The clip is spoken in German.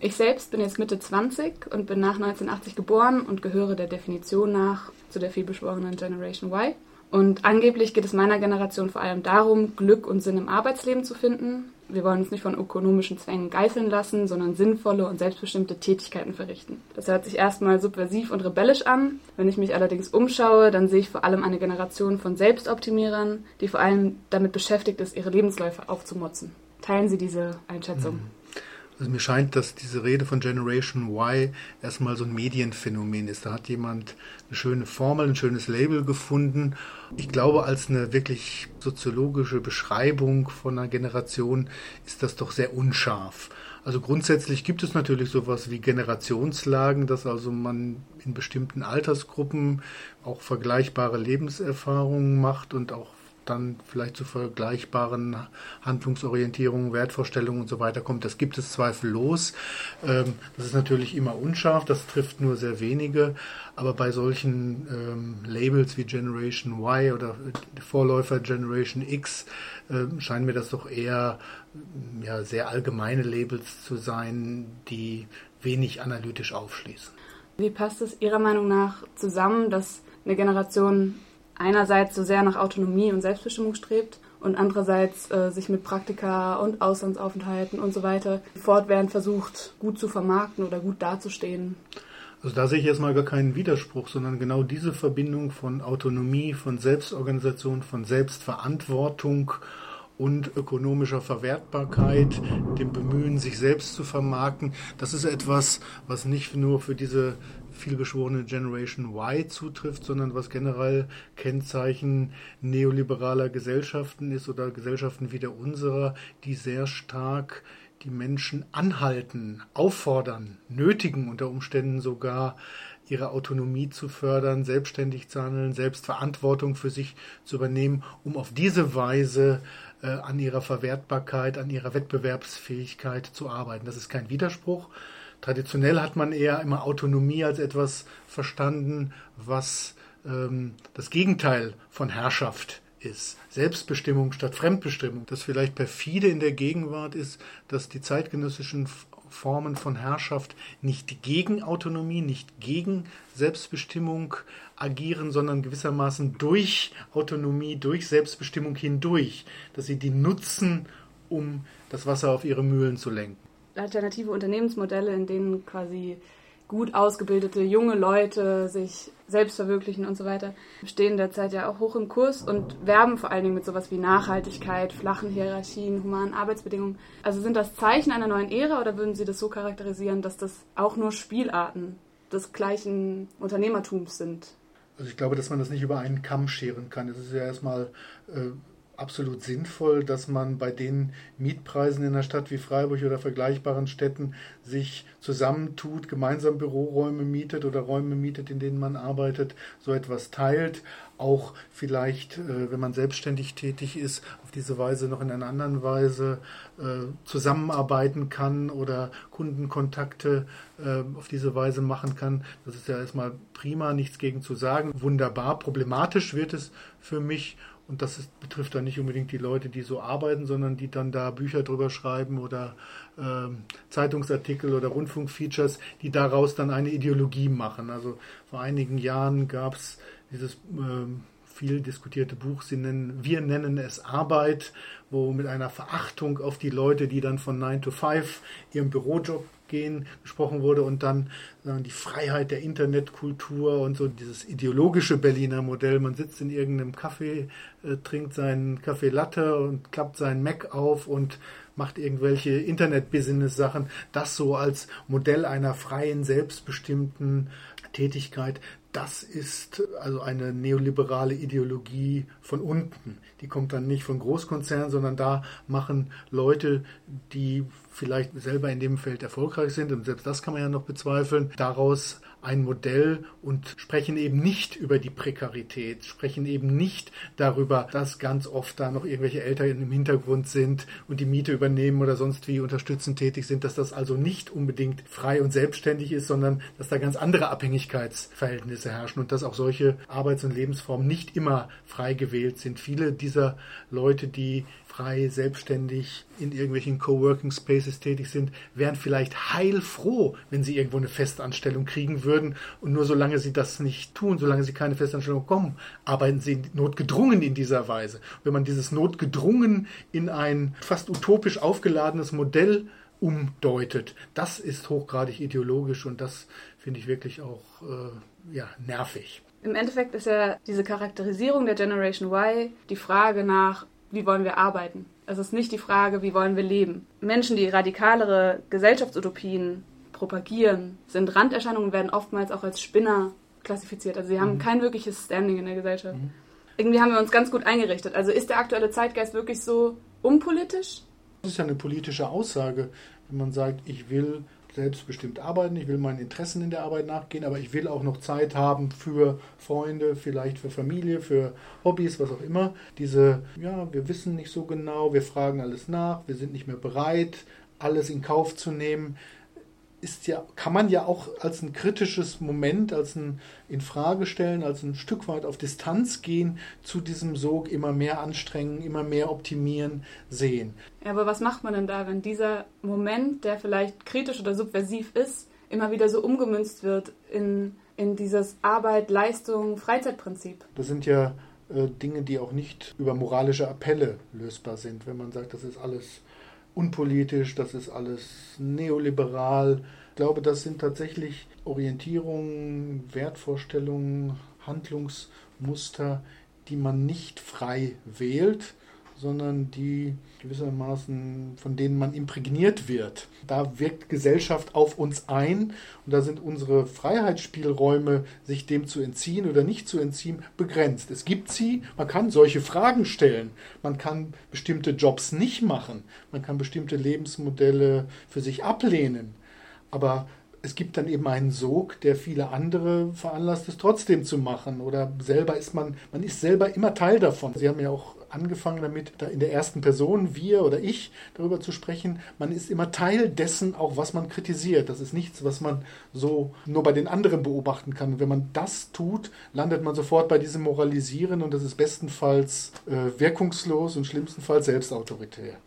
Ich selbst bin jetzt Mitte 20 und bin nach 1980 geboren und gehöre der Definition nach zu der vielbeschworenen Generation Y. Und angeblich geht es meiner Generation vor allem darum, Glück und Sinn im Arbeitsleben zu finden. Wir wollen uns nicht von ökonomischen Zwängen geißeln lassen, sondern sinnvolle und selbstbestimmte Tätigkeiten verrichten. Das hört sich erstmal subversiv und rebellisch an. Wenn ich mich allerdings umschaue, dann sehe ich vor allem eine Generation von Selbstoptimierern, die vor allem damit beschäftigt ist, ihre Lebensläufe aufzumotzen. Teilen Sie diese Einschätzung? Mhm. Also mir scheint, dass diese Rede von Generation Y erstmal so ein Medienphänomen ist. Da hat jemand eine schöne Formel, ein schönes Label gefunden. Ich glaube, als eine wirklich soziologische Beschreibung von einer Generation ist das doch sehr unscharf. Also grundsätzlich gibt es natürlich sowas wie Generationslagen, dass also man in bestimmten Altersgruppen auch vergleichbare Lebenserfahrungen macht und auch dann vielleicht zu vergleichbaren Handlungsorientierungen, Wertvorstellungen und so weiter kommt. Das gibt es zweifellos. Ähm, das ist natürlich immer unscharf, das trifft nur sehr wenige. Aber bei solchen ähm, Labels wie Generation Y oder Vorläufer Generation X äh, scheinen mir das doch eher ja, sehr allgemeine Labels zu sein, die wenig analytisch aufschließen. Wie passt es Ihrer Meinung nach zusammen, dass eine Generation einerseits so sehr nach Autonomie und Selbstbestimmung strebt und andererseits äh, sich mit Praktika und Auslandsaufenthalten und so weiter fortwährend versucht, gut zu vermarkten oder gut dazustehen. Also da sehe ich erstmal gar keinen Widerspruch, sondern genau diese Verbindung von Autonomie, von Selbstorganisation, von Selbstverantwortung und ökonomischer Verwertbarkeit, dem Bemühen, sich selbst zu vermarkten, das ist etwas, was nicht nur für diese vielbeschworene Generation Y zutrifft, sondern was generell Kennzeichen neoliberaler Gesellschaften ist oder Gesellschaften wie der unserer, die sehr stark die Menschen anhalten, auffordern, nötigen unter Umständen sogar ihre Autonomie zu fördern, selbstständig zu handeln, Selbstverantwortung für sich zu übernehmen, um auf diese Weise äh, an ihrer Verwertbarkeit, an ihrer Wettbewerbsfähigkeit zu arbeiten. Das ist kein Widerspruch, Traditionell hat man eher immer Autonomie als etwas verstanden, was ähm, das Gegenteil von Herrschaft ist. Selbstbestimmung statt Fremdbestimmung. Das vielleicht perfide in der Gegenwart ist, dass die zeitgenössischen Formen von Herrschaft nicht gegen Autonomie, nicht gegen Selbstbestimmung agieren, sondern gewissermaßen durch Autonomie, durch Selbstbestimmung hindurch, dass sie die nutzen, um das Wasser auf ihre Mühlen zu lenken alternative Unternehmensmodelle, in denen quasi gut ausgebildete junge Leute sich selbst verwirklichen und so weiter, stehen derzeit ja auch hoch im Kurs und werben vor allen Dingen mit sowas wie Nachhaltigkeit, flachen Hierarchien, humanen Arbeitsbedingungen. Also sind das Zeichen einer neuen Ära oder würden Sie das so charakterisieren, dass das auch nur Spielarten des gleichen Unternehmertums sind? Also ich glaube, dass man das nicht über einen Kamm scheren kann. Es ist ja erstmal äh, absolut sinnvoll, dass man bei den Mietpreisen in einer Stadt wie Freiburg oder vergleichbaren Städten sich zusammentut, gemeinsam Büroräume mietet oder Räume mietet, in denen man arbeitet, so etwas teilt, auch vielleicht, äh, wenn man selbstständig tätig ist, auf diese Weise noch in einer anderen Weise äh, zusammenarbeiten kann oder Kundenkontakte äh, auf diese Weise machen kann. Das ist ja erstmal prima, nichts gegen zu sagen. Wunderbar. Problematisch wird es für mich und das ist, betrifft dann nicht unbedingt die Leute, die so arbeiten, sondern die dann da Bücher drüber schreiben oder äh, Zeitungsartikel oder Rundfunkfeatures, die daraus dann eine Ideologie machen. Also vor einigen Jahren gab es dieses äh, viel diskutierte Buch, sie nennen, wir nennen es Arbeit, wo mit einer Verachtung auf die Leute, die dann von 9 to 5 ihrem Bürojob gehen, gesprochen wurde und dann sagen, die Freiheit der Internetkultur und so dieses ideologische Berliner Modell. Man sitzt in irgendeinem Café, äh, trinkt seinen Kaffee Latte und klappt seinen Mac auf und macht irgendwelche Internet-Business-Sachen. Das so als Modell einer freien, selbstbestimmten Tätigkeit. Das ist also eine neoliberale Ideologie von unten. Die kommt dann nicht von Großkonzernen, sondern da machen Leute, die vielleicht selber in dem Feld erfolgreich sind, und selbst das kann man ja noch bezweifeln, daraus ein Modell und sprechen eben nicht über die Prekarität, sprechen eben nicht darüber, dass ganz oft da noch irgendwelche Eltern im Hintergrund sind und die Miete übernehmen oder sonst wie unterstützend tätig sind, dass das also nicht unbedingt frei und selbstständig ist, sondern dass da ganz andere Abhängigkeitsverhältnisse herrschen und dass auch solche Arbeits- und Lebensformen nicht immer frei gewählt sind. Viele dieser Leute, die frei, selbstständig in irgendwelchen Coworking Spaces tätig sind, wären vielleicht heilfroh, wenn sie irgendwo eine Festanstellung kriegen würden. Und nur solange sie das nicht tun, solange sie keine Festanstellung kommen, arbeiten sie notgedrungen in dieser Weise. Wenn man dieses notgedrungen in ein fast utopisch aufgeladenes Modell umdeutet, das ist hochgradig ideologisch und das finde ich wirklich auch äh, ja, nervig. Im Endeffekt ist ja diese Charakterisierung der Generation Y die Frage nach, wie wollen wir arbeiten? Es ist nicht die Frage, wie wollen wir leben. Menschen, die radikalere Gesellschaftsutopien propagieren, sind Randerscheinungen, werden oftmals auch als Spinner klassifiziert. Also sie haben mhm. kein wirkliches Standing in der Gesellschaft. Mhm. Irgendwie haben wir uns ganz gut eingerichtet. Also ist der aktuelle Zeitgeist wirklich so unpolitisch? Das ist ja eine politische Aussage, wenn man sagt, ich will selbstbestimmt arbeiten, ich will meinen Interessen in der Arbeit nachgehen, aber ich will auch noch Zeit haben für Freunde, vielleicht für Familie, für Hobbys, was auch immer. Diese, ja, wir wissen nicht so genau, wir fragen alles nach, wir sind nicht mehr bereit, alles in Kauf zu nehmen ist ja, kann man ja auch als ein kritisches Moment, als ein Infragestellen, als ein Stück weit auf Distanz gehen zu diesem Sog immer mehr anstrengen, immer mehr optimieren, sehen. Ja, aber was macht man denn da, wenn dieser Moment, der vielleicht kritisch oder subversiv ist, immer wieder so umgemünzt wird in, in dieses Arbeit, Leistung, Freizeitprinzip? Das sind ja äh, Dinge, die auch nicht über moralische Appelle lösbar sind, wenn man sagt, das ist alles unpolitisch, das ist alles neoliberal. Ich glaube, das sind tatsächlich Orientierungen, Wertvorstellungen, Handlungsmuster, die man nicht frei wählt, sondern die gewissermaßen, von denen man imprägniert wird. Da wirkt Gesellschaft auf uns ein und da sind unsere Freiheitsspielräume, sich dem zu entziehen oder nicht zu entziehen, begrenzt. Es gibt sie, man kann solche Fragen stellen, man kann bestimmte Jobs nicht machen, man kann bestimmte Lebensmodelle für sich ablehnen, aber es gibt dann eben einen Sog, der viele andere veranlasst, es trotzdem zu machen. Oder selber ist man, man ist selber immer Teil davon. Sie haben ja auch angefangen damit, da in der ersten Person, wir oder ich, darüber zu sprechen. Man ist immer Teil dessen, auch was man kritisiert. Das ist nichts, was man so nur bei den anderen beobachten kann. Und wenn man das tut, landet man sofort bei diesem Moralisieren und das ist bestenfalls äh, wirkungslos und schlimmstenfalls selbstautoritär.